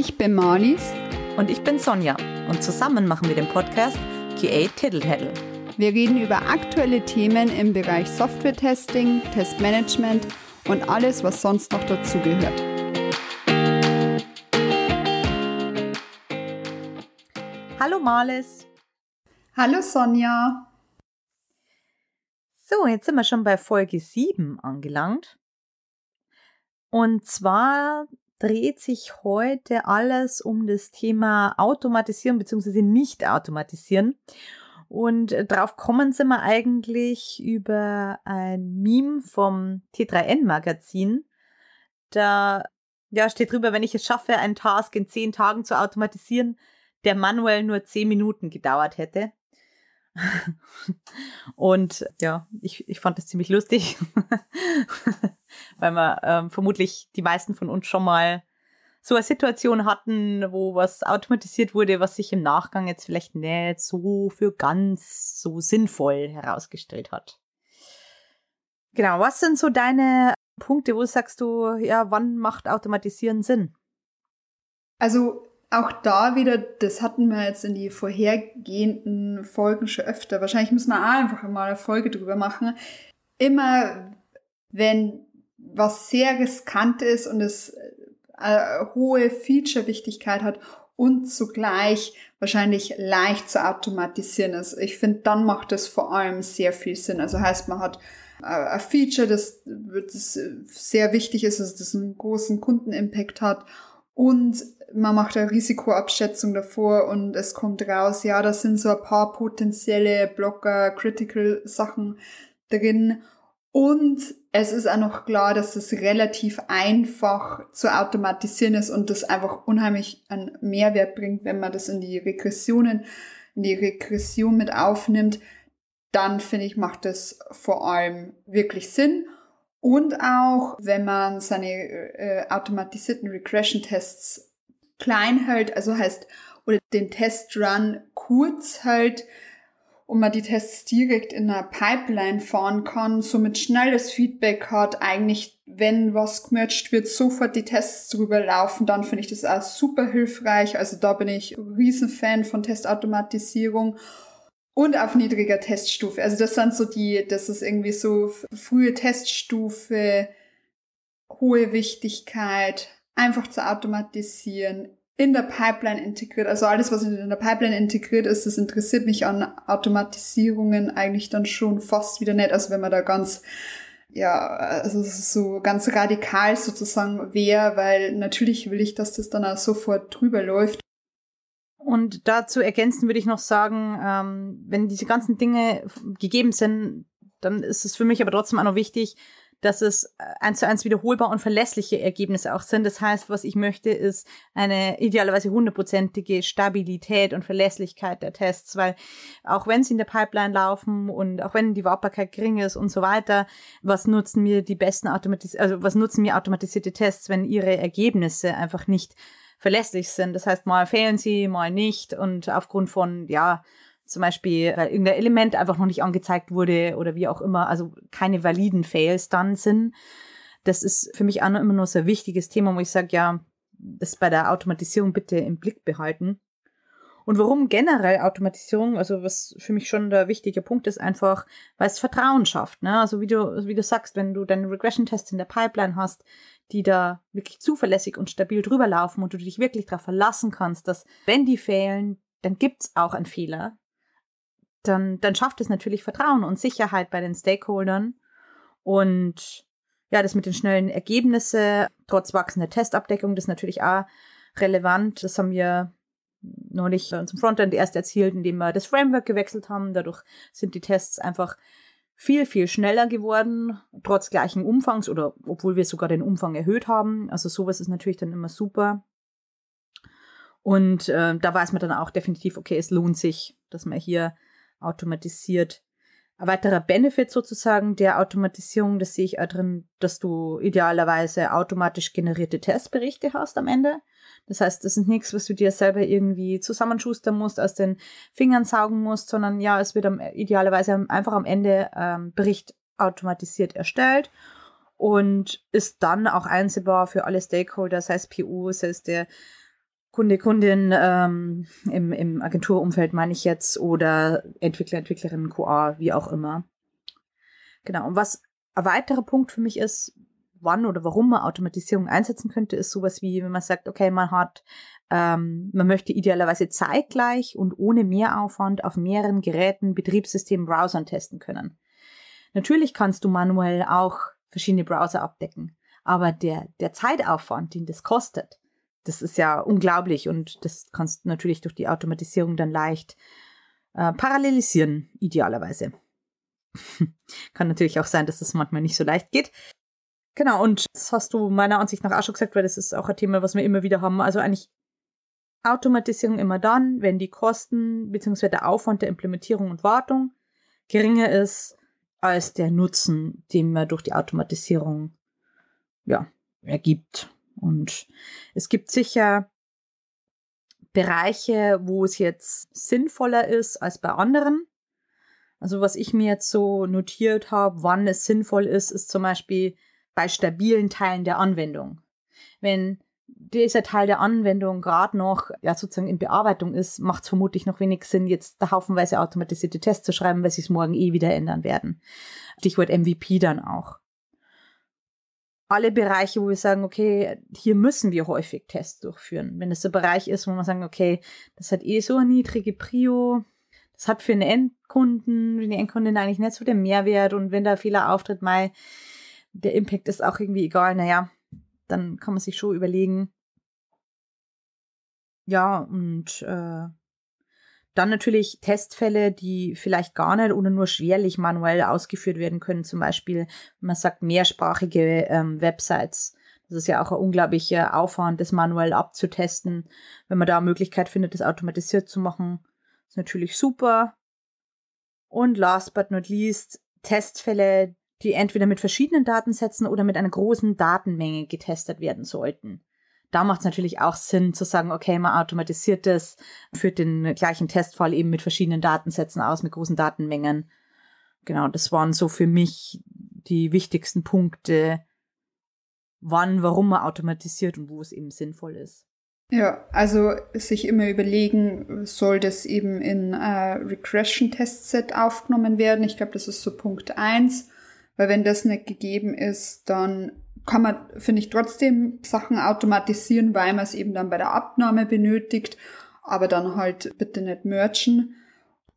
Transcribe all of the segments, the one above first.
Ich bin Marlies. Und ich bin Sonja. Und zusammen machen wir den Podcast QA Tiddle Wir reden über aktuelle Themen im Bereich Software-Testing, Testmanagement und alles, was sonst noch dazugehört. Hallo Marlies. Hallo Sonja. So, jetzt sind wir schon bei Folge 7 angelangt. Und zwar dreht sich heute alles um das Thema Automatisieren bzw. nicht automatisieren. Und drauf kommen sind wir eigentlich über ein Meme vom T3N Magazin. Da ja, steht drüber, wenn ich es schaffe, einen Task in zehn Tagen zu automatisieren, der manuell nur zehn Minuten gedauert hätte. Und ja, ich, ich fand das ziemlich lustig, weil wir ähm, vermutlich die meisten von uns schon mal so eine Situation hatten, wo was automatisiert wurde, was sich im Nachgang jetzt vielleicht nicht so für ganz so sinnvoll herausgestellt hat. Genau, was sind so deine Punkte, wo sagst du, ja, wann macht Automatisieren Sinn? Also auch da wieder, das hatten wir jetzt in die vorhergehenden Folgen schon öfter. Wahrscheinlich müssen wir auch einfach mal eine Folge drüber machen. Immer wenn was sehr riskant ist und es äh, hohe Feature-Wichtigkeit hat und zugleich wahrscheinlich leicht zu automatisieren ist. Ich finde, dann macht es vor allem sehr viel Sinn. Also heißt, man hat äh, ein Feature, das, das sehr wichtig ist, dass das einen großen Kundenimpact hat und man macht eine Risikoabschätzung davor und es kommt raus, ja, da sind so ein paar potenzielle Blocker, Critical Sachen drin und es ist auch noch klar, dass es relativ einfach zu automatisieren ist und das einfach unheimlich einen Mehrwert bringt, wenn man das in die Regressionen, in die Regression mit aufnimmt. Dann finde ich, macht das vor allem wirklich Sinn. Und auch, wenn man seine äh, automatisierten Regression-Tests klein hält, also heißt, oder den Test-Run kurz hält, und man die Tests direkt in einer Pipeline fahren kann, somit schnelles Feedback hat, eigentlich, wenn was gemercht wird, sofort die Tests drüber laufen, dann finde ich das auch super hilfreich. Also da bin ich Riesenfan von Testautomatisierung und auf niedriger Teststufe. Also das sind so die, das ist irgendwie so frühe Teststufe, hohe Wichtigkeit, einfach zu automatisieren, in der Pipeline integriert. Also alles, was in der Pipeline integriert ist, das interessiert mich an Automatisierungen eigentlich dann schon fast wieder nicht. Also wenn man da ganz, ja, also so ganz radikal sozusagen wäre, weil natürlich will ich, dass das dann auch sofort drüber läuft. Und dazu ergänzen würde ich noch sagen, ähm, wenn diese ganzen Dinge gegeben sind, dann ist es für mich aber trotzdem auch noch wichtig, dass es äh, eins zu eins wiederholbar und verlässliche Ergebnisse auch sind. Das heißt, was ich möchte, ist eine idealerweise hundertprozentige Stabilität und Verlässlichkeit der Tests, weil auch wenn sie in der Pipeline laufen und auch wenn die Wartbarkeit gering ist und so weiter, was nutzen mir die besten automatis also was nutzen mir automatisierte Tests, wenn ihre Ergebnisse einfach nicht verlässlich sind. Das heißt, mal fehlen sie, mal nicht und aufgrund von, ja, zum Beispiel, weil irgendein Element einfach noch nicht angezeigt wurde oder wie auch immer, also keine validen Fails dann sind. Das ist für mich auch noch immer noch so ein wichtiges Thema, wo ich sage, ja, das bei der Automatisierung bitte im Blick behalten. Und warum generell Automatisierung, also was für mich schon der wichtige Punkt ist, einfach, weil es Vertrauen schafft. Ne? Also wie du, wie du sagst, wenn du deine Regression-Tests in der Pipeline hast, die da wirklich zuverlässig und stabil drüber laufen und du dich wirklich darauf verlassen kannst, dass wenn die fehlen, dann gibt's auch einen Fehler dann, dann schafft es natürlich Vertrauen und Sicherheit bei den Stakeholdern. Und ja, das mit den schnellen Ergebnissen, trotz wachsender Testabdeckung, das ist natürlich auch relevant. Das haben wir neulich bei unserem Frontend erst erzielt, indem wir das Framework gewechselt haben. Dadurch sind die Tests einfach viel, viel schneller geworden, trotz gleichen Umfangs oder obwohl wir sogar den Umfang erhöht haben. Also sowas ist natürlich dann immer super. Und äh, da weiß man dann auch definitiv, okay, es lohnt sich, dass man hier automatisiert. Ein weiterer Benefit sozusagen der Automatisierung, das sehe ich auch drin, dass du idealerweise automatisch generierte Testberichte hast am Ende. Das heißt, das ist nichts, was du dir selber irgendwie zusammenschustern musst, aus den Fingern saugen musst, sondern ja, es wird am, idealerweise einfach am Ende ähm, Bericht automatisiert erstellt und ist dann auch einsehbar für alle Stakeholder, sei es PU, sei es der Kunde, Kundin ähm, im, im Agenturumfeld meine ich jetzt oder Entwickler, Entwicklerin, QA, wie auch immer. Genau. Und was ein weiterer Punkt für mich ist, wann oder warum man Automatisierung einsetzen könnte, ist sowas wie, wenn man sagt, okay, man hat, ähm, man möchte idealerweise zeitgleich und ohne Mehraufwand auf mehreren Geräten, Betriebssystemen, Browsern testen können. Natürlich kannst du manuell auch verschiedene Browser abdecken, aber der, der Zeitaufwand, den das kostet, das ist ja unglaublich und das kannst du natürlich durch die Automatisierung dann leicht äh, parallelisieren, idealerweise. Kann natürlich auch sein, dass das manchmal nicht so leicht geht. Genau, und das hast du meiner Ansicht nach auch schon gesagt, weil das ist auch ein Thema, was wir immer wieder haben. Also eigentlich Automatisierung immer dann, wenn die Kosten bzw. der Aufwand der Implementierung und Wartung geringer ist als der Nutzen, den man durch die Automatisierung ja, ergibt. Und es gibt sicher Bereiche, wo es jetzt sinnvoller ist als bei anderen. Also was ich mir jetzt so notiert habe, wann es sinnvoll ist, ist zum Beispiel bei stabilen Teilen der Anwendung. Wenn dieser Teil der Anwendung gerade noch ja sozusagen in Bearbeitung ist, macht es vermutlich noch wenig Sinn, jetzt da haufenweise automatisierte Tests zu schreiben, weil sie es morgen eh wieder ändern werden. Stichwort MVP dann auch. Alle Bereiche, wo wir sagen, okay, hier müssen wir häufig Tests durchführen. Wenn es ein Bereich ist, wo man sagen, okay, das hat eh so eine niedrige Prio, das hat für einen Endkunden, für die Endkundin eigentlich nicht so den Mehrwert und wenn da Fehler auftritt, mal der Impact ist auch irgendwie egal, naja, dann kann man sich schon überlegen. Ja, und äh, dann natürlich Testfälle, die vielleicht gar nicht oder nur schwerlich manuell ausgeführt werden können. Zum Beispiel, man sagt mehrsprachige ähm, Websites. Das ist ja auch ein unglaublicher Aufwand, das manuell abzutesten. Wenn man da eine Möglichkeit findet, das automatisiert zu machen, ist natürlich super. Und last but not least, Testfälle, die entweder mit verschiedenen Datensätzen oder mit einer großen Datenmenge getestet werden sollten. Da macht es natürlich auch Sinn zu sagen, okay, man automatisiert das, führt den gleichen Testfall eben mit verschiedenen Datensätzen aus, mit großen Datenmengen. Genau, das waren so für mich die wichtigsten Punkte, wann, warum man automatisiert und wo es eben sinnvoll ist. Ja, also sich immer überlegen, soll das eben in äh, Regression-Testset aufgenommen werden? Ich glaube, das ist so Punkt eins. Weil wenn das nicht gegeben ist, dann kann man, finde ich, trotzdem Sachen automatisieren, weil man es eben dann bei der Abnahme benötigt, aber dann halt bitte nicht merchen.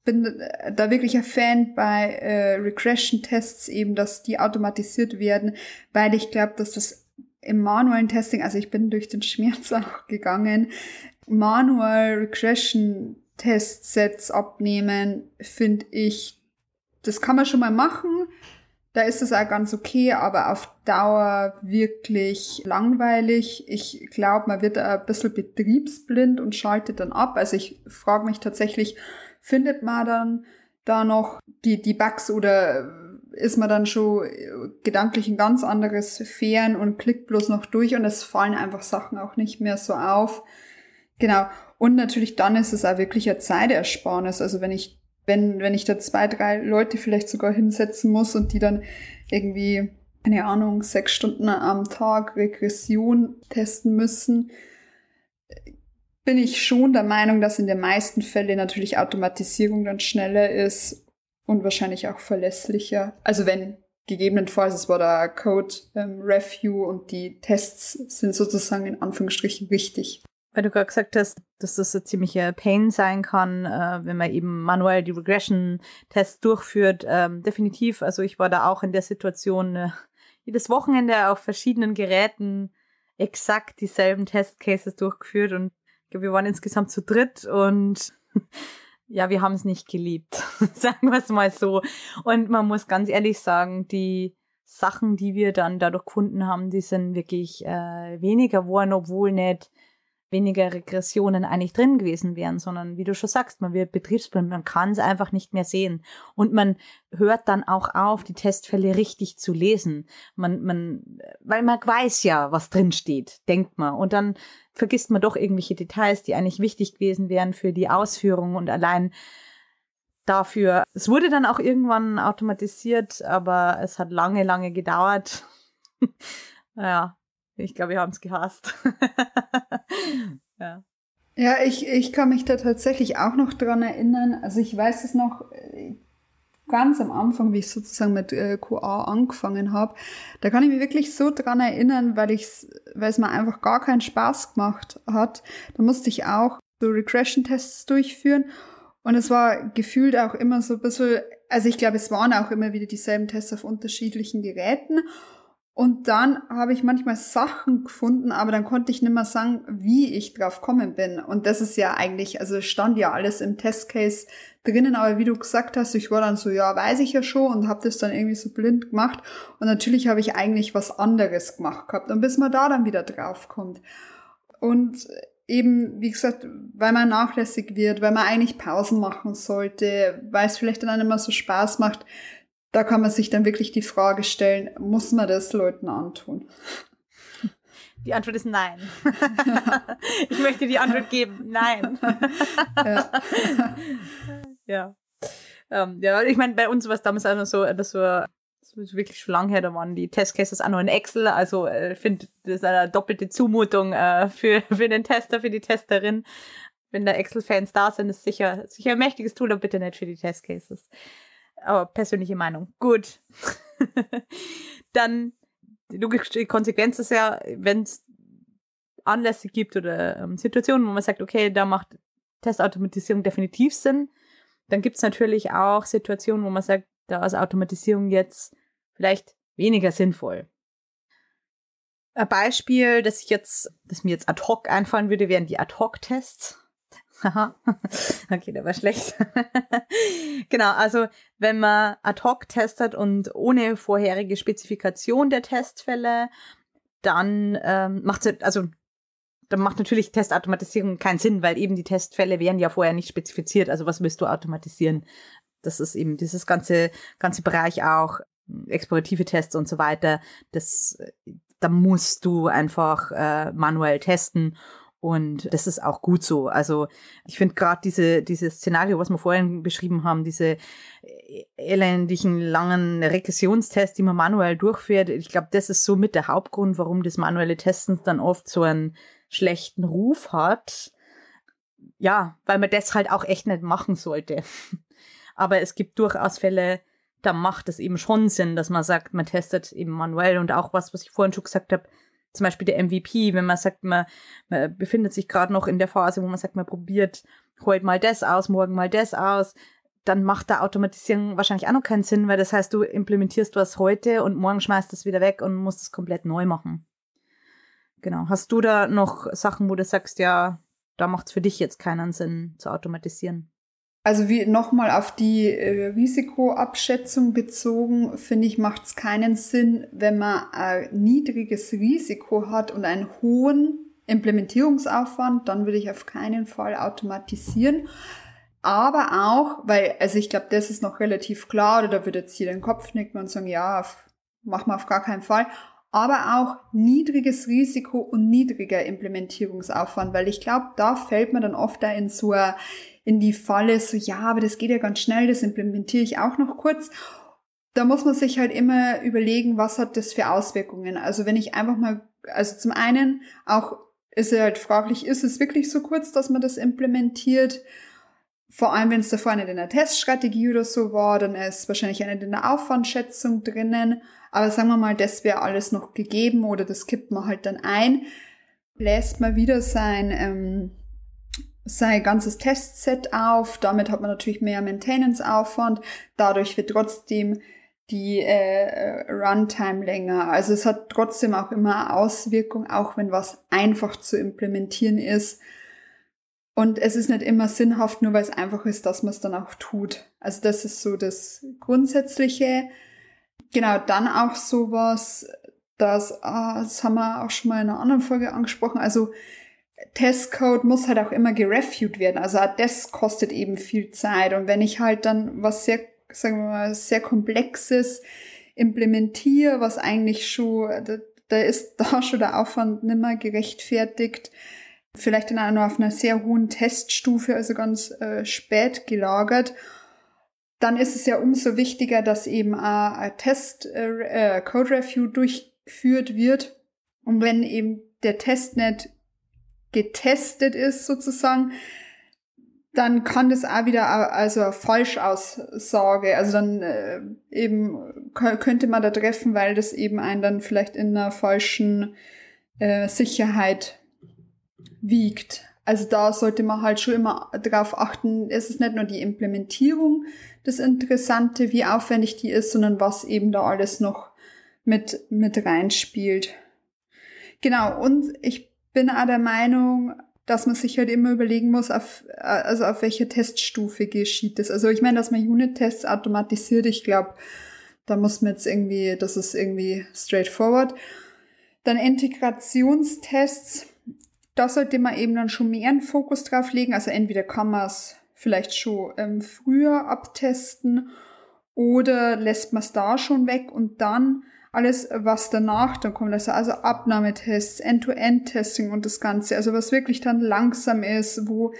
Bin da wirklich ein Fan bei äh, Regression-Tests eben, dass die automatisiert werden, weil ich glaube, dass das im manuellen Testing, also ich bin durch den Schmerz auch gegangen, manual Regression Testsets abnehmen, finde ich, das kann man schon mal machen, da ist es auch ganz okay, aber auf Dauer wirklich langweilig. Ich glaube, man wird ein bisschen betriebsblind und schaltet dann ab. Also ich frage mich tatsächlich, findet man dann da noch die, die Bugs oder ist man dann schon gedanklich ein ganz anderes Sphären und klickt bloß noch durch und es fallen einfach Sachen auch nicht mehr so auf. Genau. Und natürlich dann ist es auch wirklich eine Zeitersparnis. Also wenn ich wenn, wenn ich da zwei, drei Leute vielleicht sogar hinsetzen muss und die dann irgendwie, keine Ahnung, sechs Stunden am Tag Regression testen müssen, bin ich schon der Meinung, dass in den meisten Fällen natürlich Automatisierung dann schneller ist und wahrscheinlich auch verlässlicher. Also wenn gegebenenfalls, es war der Code ähm, Review und die Tests sind sozusagen in Anführungsstrichen richtig. Weil du gerade gesagt hast, dass das ein ziemlicher Pain sein kann, äh, wenn man eben manuell die Regression-Tests durchführt. Ähm, definitiv, also ich war da auch in der Situation, äh, jedes Wochenende auf verschiedenen Geräten exakt dieselben Testcases durchgeführt und ich glaube, wir waren insgesamt zu dritt und ja, wir haben es nicht geliebt, sagen wir es mal so. Und man muss ganz ehrlich sagen, die Sachen, die wir dann dadurch gefunden haben, die sind wirklich äh, weniger geworden, obwohl nicht weniger Regressionen eigentlich drin gewesen wären, sondern wie du schon sagst, man wird betriebsblind, man kann es einfach nicht mehr sehen. Und man hört dann auch auf, die Testfälle richtig zu lesen. Man, man, weil man weiß ja, was drin steht, denkt man. Und dann vergisst man doch irgendwelche Details, die eigentlich wichtig gewesen wären für die Ausführung und allein dafür. Es wurde dann auch irgendwann automatisiert, aber es hat lange, lange gedauert. ja, ich glaube, wir haben es gehasst. ja. Ja, ich, ich kann mich da tatsächlich auch noch dran erinnern. Also ich weiß es noch äh, ganz am Anfang, wie ich sozusagen mit äh, QA angefangen habe. Da kann ich mich wirklich so dran erinnern, weil ich weil es mir einfach gar keinen Spaß gemacht hat. Da musste ich auch so Regression-Tests durchführen. Und es war gefühlt auch immer so ein bisschen, also ich glaube, es waren auch immer wieder dieselben Tests auf unterschiedlichen Geräten. Und dann habe ich manchmal Sachen gefunden, aber dann konnte ich nicht mehr sagen, wie ich drauf kommen bin. Und das ist ja eigentlich, also stand ja alles im Testcase drinnen, aber wie du gesagt hast, ich war dann so, ja, weiß ich ja schon und habe das dann irgendwie so blind gemacht. Und natürlich habe ich eigentlich was anderes gemacht gehabt. Und bis man da dann wieder drauf kommt. Und eben, wie gesagt, weil man nachlässig wird, weil man eigentlich Pausen machen sollte, weil es vielleicht dann nicht mehr so Spaß macht, da kann man sich dann wirklich die Frage stellen, muss man das Leuten antun? Die Antwort ist nein. ich möchte die Antwort geben, nein. ja. ja. Ähm, ja, ich meine, bei uns war es damals auch noch so, dass wir das ist wirklich schon lange her, da waren die Testcases auch noch in Excel. Also ich äh, finde, das ist eine doppelte Zumutung äh, für, für den Tester, für die Testerin. Wenn da Excel-Fans da sind, ist sicher, sicher ein mächtiges Tool, aber bitte nicht für die Testcases. Aber persönliche Meinung. Gut. Dann, die logische Konsequenz ist ja, wenn es Anlässe gibt oder ähm, Situationen, wo man sagt, okay, da macht Testautomatisierung definitiv Sinn, dann gibt es natürlich auch Situationen, wo man sagt, da ist Automatisierung jetzt vielleicht weniger sinnvoll. Ein Beispiel, das ich jetzt, das mir jetzt ad hoc einfallen würde, wären die ad hoc Tests. Haha. okay, der war schlecht. genau, also wenn man ad hoc testet und ohne vorherige Spezifikation der Testfälle, dann ähm, macht es, also dann macht natürlich Testautomatisierung keinen Sinn, weil eben die Testfälle wären ja vorher nicht spezifiziert. Also was willst du automatisieren? Das ist eben dieses ganze, ganze Bereich auch, explorative Tests und so weiter. Das, da musst du einfach äh, manuell testen und das ist auch gut so. Also ich finde gerade diese, dieses Szenario, was wir vorhin beschrieben haben, diese elendigen langen Regressionstests, die man manuell durchführt, ich glaube, das ist so mit der Hauptgrund, warum das manuelle Testen dann oft so einen schlechten Ruf hat. Ja, weil man das halt auch echt nicht machen sollte. Aber es gibt durchaus Fälle, da macht es eben schon Sinn, dass man sagt, man testet eben manuell und auch was, was ich vorhin schon gesagt habe, zum Beispiel der MVP, wenn man sagt, man, man befindet sich gerade noch in der Phase, wo man sagt, man probiert heute mal das aus, morgen mal das aus, dann macht da Automatisierung wahrscheinlich auch noch keinen Sinn, weil das heißt, du implementierst was heute und morgen schmeißt es wieder weg und musst es komplett neu machen. Genau. Hast du da noch Sachen, wo du sagst, ja, da macht es für dich jetzt keinen Sinn zu automatisieren? Also wie nochmal auf die äh, Risikoabschätzung bezogen, finde ich, macht es keinen Sinn, wenn man ein niedriges Risiko hat und einen hohen Implementierungsaufwand, dann würde ich auf keinen Fall automatisieren. Aber auch, weil, also ich glaube, das ist noch relativ klar, oder da würde jetzt hier den Kopf nicken und sagen, ja, machen wir auf gar keinen Fall. Aber auch niedriges Risiko und niedriger Implementierungsaufwand, weil ich glaube, da fällt man dann oft da in so in die Falle, so ja, aber das geht ja ganz schnell, das implementiere ich auch noch kurz. Da muss man sich halt immer überlegen, was hat das für Auswirkungen. Also wenn ich einfach mal, also zum einen auch ist halt fraglich, ist es wirklich so kurz, dass man das implementiert? Vor allem, wenn es davor nicht in der Teststrategie oder so war, dann ist wahrscheinlich eine in der Aufwandschätzung drinnen. Aber sagen wir mal, das wäre alles noch gegeben oder das kippt man halt dann ein. Lässt man wieder sein, ähm, sein ganzes Testset auf. Damit hat man natürlich mehr Maintenance-Aufwand. Dadurch wird trotzdem die äh, Runtime länger. Also es hat trotzdem auch immer Auswirkungen, auch wenn was einfach zu implementieren ist. Und es ist nicht immer sinnhaft, nur weil es einfach ist, dass man es dann auch tut. Also das ist so das Grundsätzliche. Genau, dann auch sowas, das, ah, das haben wir auch schon mal in einer anderen Folge angesprochen. Also Testcode muss halt auch immer gereviewt werden. Also das kostet eben viel Zeit. Und wenn ich halt dann was sehr, sagen wir mal, sehr komplexes implementiere, was eigentlich schon, da, da ist da schon der Aufwand nimmer gerechtfertigt, vielleicht dann auch noch auf einer sehr hohen Teststufe, also ganz äh, spät gelagert, dann ist es ja umso wichtiger, dass eben ein Test, äh, äh, Code Review durchgeführt wird. Und wenn eben der Test nicht getestet ist sozusagen, dann kann das auch wieder also eine Falschaussage, also dann äh, eben könnte man da treffen, weil das eben einen dann vielleicht in einer falschen äh, Sicherheit wiegt. Also da sollte man halt schon immer darauf achten, es ist nicht nur die Implementierung das Interessante, wie aufwendig die ist, sondern was eben da alles noch mit, mit reinspielt. Genau, und ich bin auch der Meinung, dass man sich halt immer überlegen muss, auf, also auf welcher Teststufe geschieht das. Also ich meine, dass man Unit-Tests automatisiert, ich glaube, da muss man jetzt irgendwie, das ist irgendwie straightforward. Dann Integrationstests, da sollte man eben dann schon mehr einen Fokus drauf legen. Also entweder kann man es vielleicht schon ähm, früher abtesten oder lässt man es da schon weg und dann alles, was danach dann kommt, also, also Abnahmetests, End-to-End-Testing und das Ganze, also was wirklich dann langsam ist, wo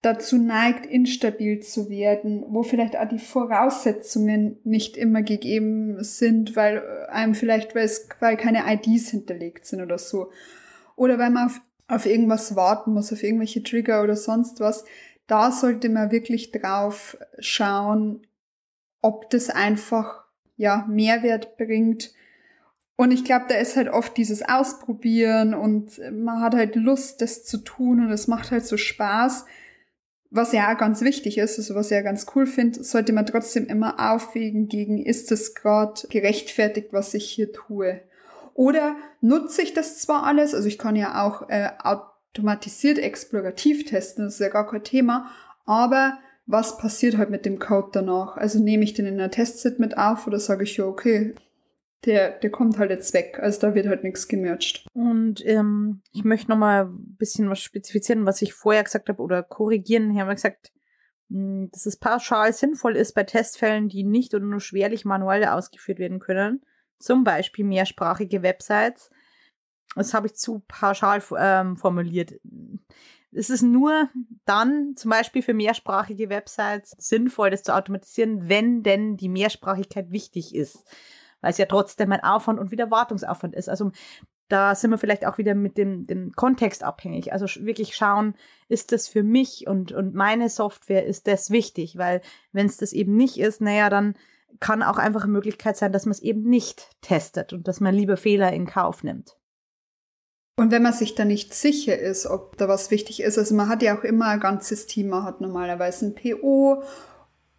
dazu neigt, instabil zu werden, wo vielleicht auch die Voraussetzungen nicht immer gegeben sind, weil einem vielleicht, weil keine IDs hinterlegt sind oder so. Oder weil man auf, auf irgendwas warten muss, auf irgendwelche Trigger oder sonst was. Da sollte man wirklich drauf schauen, ob das einfach ja Mehrwert bringt und ich glaube, da ist halt oft dieses Ausprobieren und man hat halt Lust, das zu tun und es macht halt so Spaß. Was ja auch ganz wichtig ist, also was ich ja ganz cool finde, sollte man trotzdem immer aufwägen gegen, ist es gerade gerechtfertigt, was ich hier tue? Oder nutze ich das zwar alles, also ich kann ja auch äh, automatisiert explorativ testen, das ist ja gar kein Thema, aber was passiert halt mit dem Code danach? Also nehme ich den in der Testset mit auf oder sage ich ja, okay, der, der kommt halt jetzt weg. Also da wird halt nichts gemercht. Und ähm, ich möchte noch mal ein bisschen was spezifizieren, was ich vorher gesagt habe oder korrigieren. Ich habe gesagt, hm, dass es pauschal sinnvoll ist bei Testfällen, die nicht oder nur schwerlich manuell ausgeführt werden können. Zum Beispiel mehrsprachige Websites. Das habe ich zu pauschal ähm, formuliert. Es ist nur dann zum Beispiel für mehrsprachige Websites sinnvoll, das zu automatisieren, wenn denn die Mehrsprachigkeit wichtig ist weil es ja trotzdem ein Aufwand und wieder Wartungsaufwand ist. Also da sind wir vielleicht auch wieder mit dem, dem Kontext abhängig. Also wirklich schauen, ist das für mich und, und meine Software, ist das wichtig? Weil wenn es das eben nicht ist, naja, dann kann auch einfach eine Möglichkeit sein, dass man es eben nicht testet und dass man lieber Fehler in Kauf nimmt. Und wenn man sich da nicht sicher ist, ob da was wichtig ist, also man hat ja auch immer ein ganzes Team, man hat normalerweise ein PO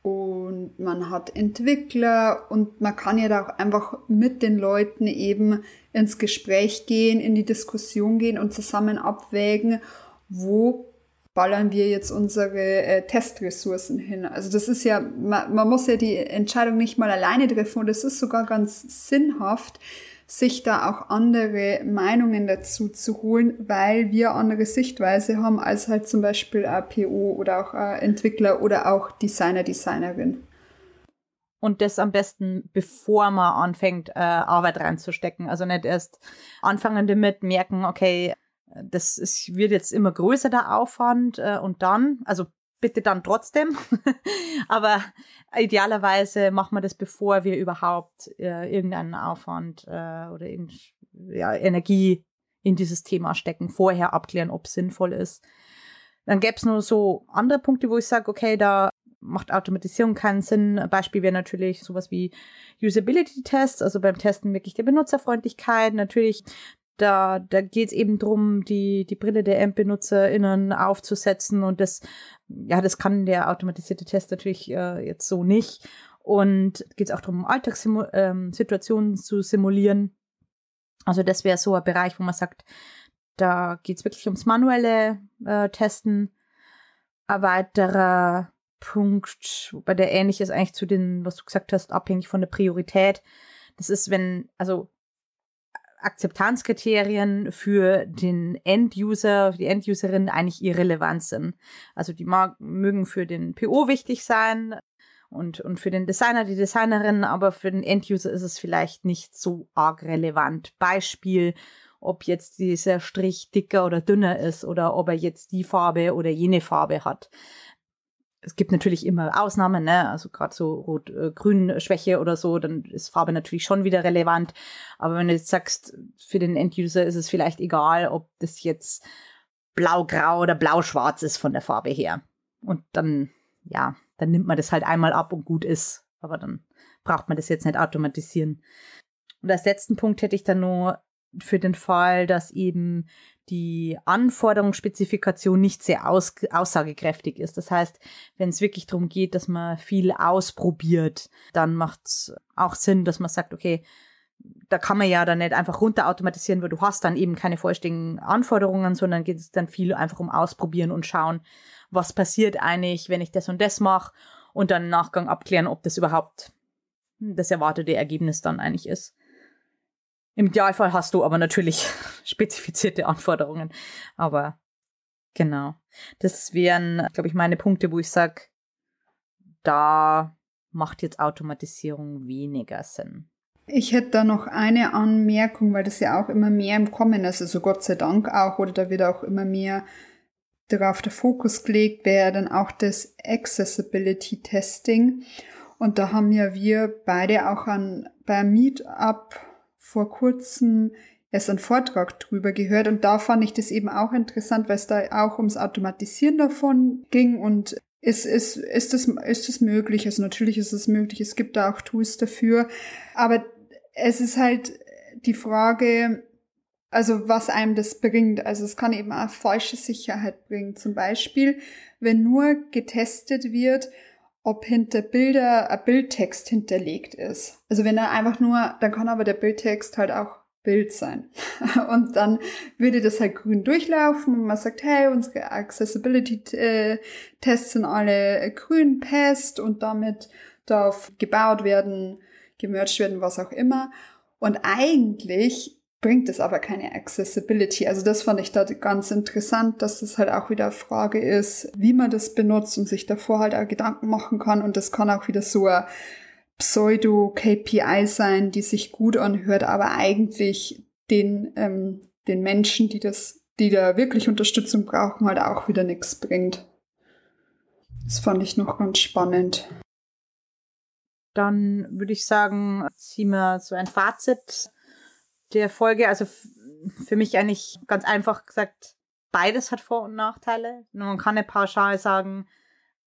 und man hat Entwickler und man kann ja da auch einfach mit den Leuten eben ins Gespräch gehen, in die Diskussion gehen und zusammen abwägen, wo ballern wir jetzt unsere äh, Testressourcen hin. Also das ist ja, man, man muss ja die Entscheidung nicht mal alleine treffen und es ist sogar ganz sinnhaft, sich da auch andere Meinungen dazu zu holen, weil wir andere Sichtweise haben als halt zum Beispiel ein PO oder auch ein Entwickler oder auch Designer, Designerin. Und das am besten, bevor man anfängt, äh, Arbeit reinzustecken. Also nicht erst anfangen damit, merken, okay, das ist, wird jetzt immer größer, der Aufwand, äh, und dann, also bitte dann trotzdem. Aber idealerweise machen wir das, bevor wir überhaupt äh, irgendeinen Aufwand äh, oder irgend, ja, Energie in dieses Thema stecken, vorher abklären, ob es sinnvoll ist. Dann gäbe es nur so andere Punkte, wo ich sage, okay, da macht Automatisierung keinen Sinn. Beispiel wäre natürlich sowas wie Usability-Tests, also beim Testen wirklich der Benutzerfreundlichkeit. Natürlich da, da geht es eben drum, die, die Brille der AMP-BenutzerInnen aufzusetzen und das, ja, das kann der automatisierte Test natürlich äh, jetzt so nicht. Und geht es auch darum, Alltagssituationen ähm, zu simulieren. Also das wäre so ein Bereich, wo man sagt, da geht es wirklich ums manuelle äh, Testen. Ein weiterer Punkt, bei der ähnlich ist eigentlich zu den, was du gesagt hast, abhängig von der Priorität. Das ist, wenn, also Akzeptanzkriterien für den End-User, die End-Userin eigentlich irrelevant sind. Also die mag, mögen für den PO wichtig sein und, und für den Designer, die Designerin, aber für den End-User ist es vielleicht nicht so arg relevant. Beispiel, ob jetzt dieser Strich dicker oder dünner ist oder ob er jetzt die Farbe oder jene Farbe hat es gibt natürlich immer Ausnahmen, ne? also gerade so Rot-Grün-Schwäche oder so, dann ist Farbe natürlich schon wieder relevant. Aber wenn du jetzt sagst, für den Enduser ist es vielleicht egal, ob das jetzt blau-grau oder blau-schwarz ist von der Farbe her. Und dann, ja, dann nimmt man das halt einmal ab und gut ist. Aber dann braucht man das jetzt nicht automatisieren. Und als letzten Punkt hätte ich dann nur für den Fall, dass eben die Anforderungsspezifikation nicht sehr aus aussagekräftig ist. Das heißt, wenn es wirklich darum geht, dass man viel ausprobiert, dann macht es auch Sinn, dass man sagt, okay, da kann man ja dann nicht einfach runter automatisieren, weil du hast dann eben keine vollständigen Anforderungen, sondern geht es dann viel einfach um Ausprobieren und schauen, was passiert eigentlich, wenn ich das und das mache und dann im Nachgang abklären, ob das überhaupt das erwartete Ergebnis dann eigentlich ist. Im Idealfall hast du aber natürlich spezifizierte Anforderungen. Aber genau. Das wären, glaube ich, meine Punkte, wo ich sage, da macht jetzt Automatisierung weniger Sinn. Ich hätte da noch eine Anmerkung, weil das ja auch immer mehr im Kommen ist, also Gott sei Dank auch, oder da wird auch immer mehr darauf der Fokus gelegt, wäre dann auch das Accessibility Testing. Und da haben ja wir beide auch an, beim Meetup vor kurzem erst einen Vortrag drüber gehört und da fand ich das eben auch interessant, weil es da auch ums Automatisieren davon ging und ist, ist, ist, das, ist das möglich? Also natürlich ist es möglich, es gibt da auch Tools dafür, aber es ist halt die Frage, also was einem das bringt. Also es kann eben auch falsche Sicherheit bringen. Zum Beispiel, wenn nur getestet wird, ob hinter Bilder ein Bildtext hinterlegt ist. Also wenn er einfach nur, dann kann aber der Bildtext halt auch Bild sein. Und dann würde das halt grün durchlaufen und man sagt, hey, unsere Accessibility-Tests sind alle grün, passt und damit darf gebaut werden, gemerged werden, was auch immer. Und eigentlich bringt es aber keine Accessibility. Also das fand ich da ganz interessant, dass das halt auch wieder Frage ist, wie man das benutzt und sich davor halt auch Gedanken machen kann. Und das kann auch wieder so ein Pseudo-KPI sein, die sich gut anhört, aber eigentlich den, ähm, den Menschen, die das, die da wirklich Unterstützung brauchen, halt auch wieder nichts bringt. Das fand ich noch ganz spannend. Dann würde ich sagen, ziehen wir so ein Fazit der Folge. Also für mich eigentlich ganz einfach gesagt, beides hat Vor- und Nachteile. Man kann nicht pauschal sagen,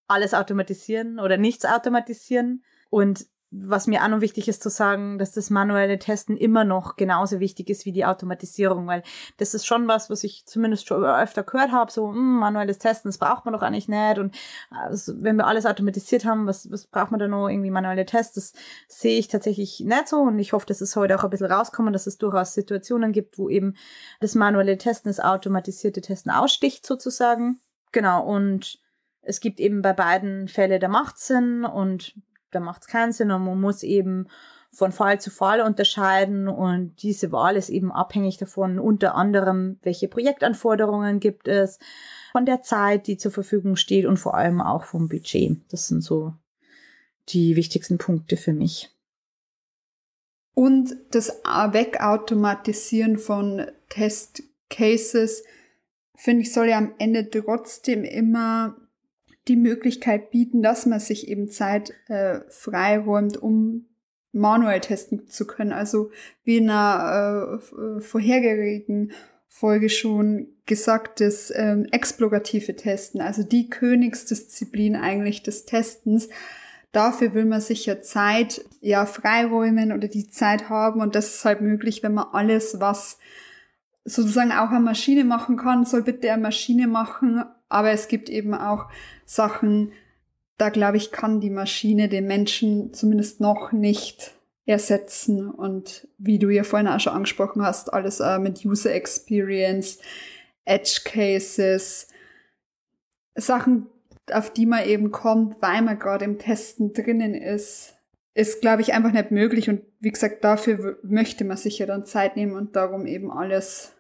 alles automatisieren oder nichts automatisieren. Und was mir auch noch wichtig ist zu sagen, dass das manuelle Testen immer noch genauso wichtig ist wie die Automatisierung, weil das ist schon was, was ich zumindest schon öfter gehört habe, so mh, hm, manuelles Testen, das braucht man doch eigentlich nicht und also, wenn wir alles automatisiert haben, was, was braucht man da noch irgendwie manuelle Tests? Das sehe ich tatsächlich nicht so und ich hoffe, dass es heute auch ein bisschen rauskommen, dass es durchaus Situationen gibt, wo eben das manuelle Testen, das automatisierte Testen aussticht sozusagen. Genau und es gibt eben bei beiden Fälle der Machtsinn und da macht es keinen Sinn und man muss eben von Fall zu Fall unterscheiden und diese Wahl ist eben abhängig davon, unter anderem, welche Projektanforderungen gibt es, von der Zeit, die zur Verfügung steht und vor allem auch vom Budget. Das sind so die wichtigsten Punkte für mich. Und das Wegautomatisieren von Testcases, finde ich, soll ja am Ende trotzdem immer die Möglichkeit bieten, dass man sich eben Zeit äh, freiräumt, um manuell testen zu können. Also wie in einer äh, vorherigen Folge schon gesagt, das ähm, explorative Testen, also die Königsdisziplin eigentlich des Testens. Dafür will man sich ja Zeit ja freiräumen oder die Zeit haben und das ist halt möglich, wenn man alles, was sozusagen auch eine Maschine machen kann, soll bitte eine Maschine machen, aber es gibt eben auch Sachen, da glaube ich, kann die Maschine den Menschen zumindest noch nicht ersetzen. Und wie du ja vorhin auch schon angesprochen hast, alles äh, mit User Experience, Edge Cases, Sachen, auf die man eben kommt, weil man gerade im Testen drinnen ist, ist, glaube ich, einfach nicht möglich. Und wie gesagt, dafür möchte man sich ja dann Zeit nehmen und darum eben alles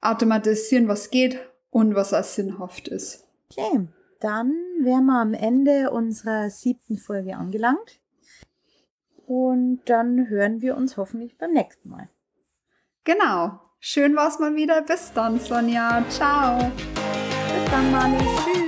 automatisieren, was geht und was als sinnhaft ist. Okay, dann wären wir am Ende unserer siebten Folge angelangt. Und dann hören wir uns hoffentlich beim nächsten Mal. Genau. Schön war's mal wieder. Bis dann, Sonja. Ciao. Bis dann, Mani. Tschüss.